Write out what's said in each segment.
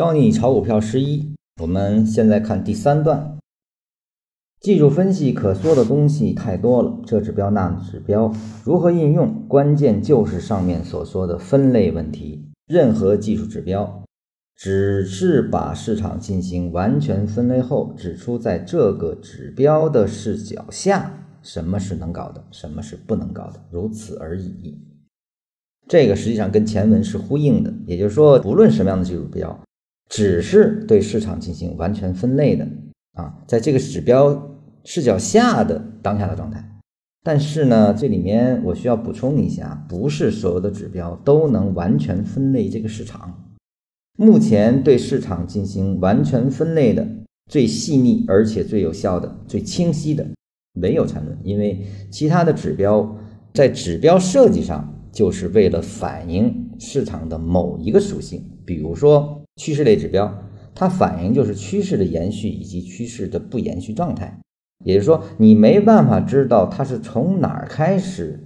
教你炒股票十一，我们现在看第三段。技术分析可说的东西太多了，这指标那指标如何应用，关键就是上面所说的分类问题。任何技术指标，只是把市场进行完全分类后，指出在这个指标的视角下，什么是能搞的，什么是不能搞的，如此而已。这个实际上跟前文是呼应的，也就是说，不论什么样的技术指标。只是对市场进行完全分类的啊，在这个指标视角下的当下的状态。但是呢，这里面我需要补充一下，不是所有的指标都能完全分类这个市场。目前对市场进行完全分类的最细腻而且最有效的、最清晰的，没有缠论，因为其他的指标在指标设计上就是为了反映市场的某一个属性，比如说。趋势类指标，它反映就是趋势的延续以及趋势的不延续状态。也就是说，你没办法知道它是从哪儿开始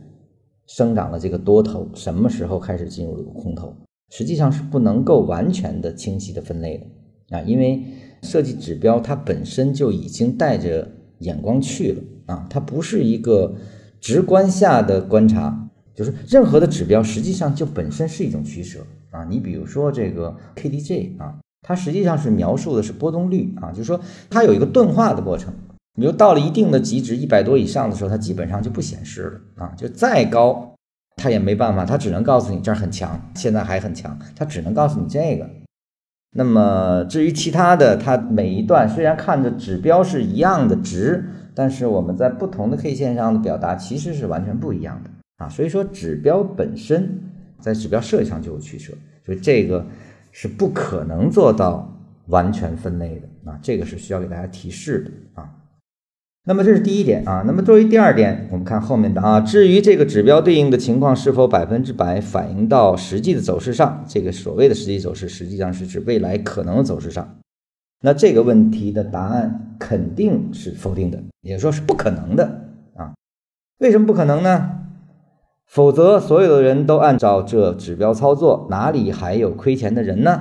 生长了这个多头，什么时候开始进入了空头，实际上是不能够完全的清晰的分类的啊，因为设计指标它本身就已经带着眼光去了啊，它不是一个直观下的观察，就是任何的指标实际上就本身是一种取舍。啊，你比如说这个 KDJ 啊，它实际上是描述的是波动率啊，就是说它有一个钝化的过程。比如到了一定的极值一百多以上的时候，它基本上就不显示了啊，就再高它也没办法，它只能告诉你这儿很强，现在还很强，它只能告诉你这个。那么至于其他的，它每一段虽然看着指标是一样的值，但是我们在不同的 K 线上的表达其实是完全不一样的啊。所以说指标本身。在指标设计上就有取舍，所以这个是不可能做到完全分类的啊，这个是需要给大家提示的啊。那么这是第一点啊。那么作为第二点，我们看后面的啊，至于这个指标对应的情况是否百分之百反映到实际的走势上，这个所谓的实际走势，实际上是指未来可能的走势上。那这个问题的答案肯定是否定的，也就是说是不可能的啊。为什么不可能呢？否则，所有的人都按照这指标操作，哪里还有亏钱的人呢？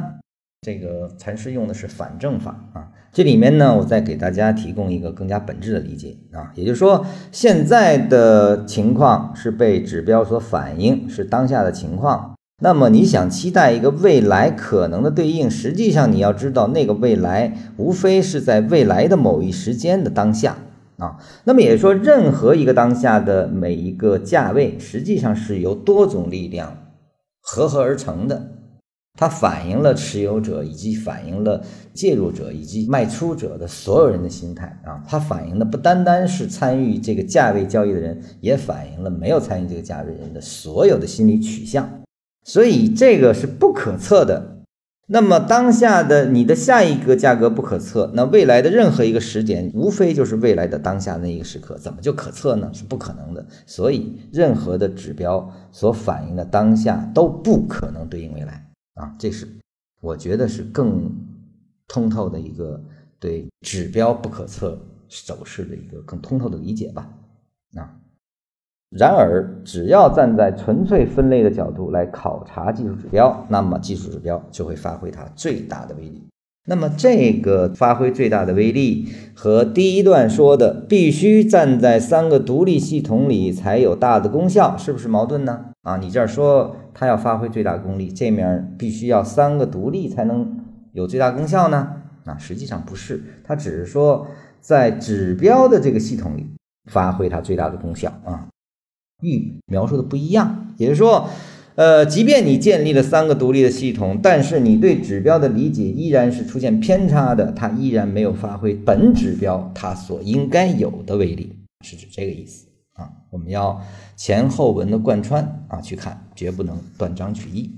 这个禅师用的是反证法啊。这里面呢，我再给大家提供一个更加本质的理解啊，也就是说，现在的情况是被指标所反映，是当下的情况。那么，你想期待一个未来可能的对应，实际上你要知道，那个未来无非是在未来的某一时间的当下。啊，那么也就是说，任何一个当下的每一个价位，实际上是由多种力量合合而成的，它反映了持有者以及反映了介入者以及卖出者的所有人的心态啊，它反映的不单单是参与这个价位交易的人，也反映了没有参与这个价位人的所有的心理取向，所以这个是不可测的。那么当下的你的下一个价格不可测，那未来的任何一个时点，无非就是未来的当下那一个时刻，怎么就可测呢？是不可能的。所以任何的指标所反映的当下都不可能对应未来啊，这是我觉得是更通透的一个对指标不可测走势的一个更通透的理解吧，啊。然而，只要站在纯粹分类的角度来考察技术指标，那么技术指标就会发挥它最大的威力。那么，这个发挥最大的威力和第一段说的必须站在三个独立系统里才有大的功效，是不是矛盾呢？啊，你这儿说它要发挥最大功力，这面必须要三个独立才能有最大功效呢？啊，实际上不是，它只是说在指标的这个系统里发挥它最大的功效啊。域描述的不一样，也就是说，呃，即便你建立了三个独立的系统，但是你对指标的理解依然是出现偏差的，它依然没有发挥本指标它所应该有的威力，是指这个意思啊。我们要前后文的贯穿啊去看，绝不能断章取义。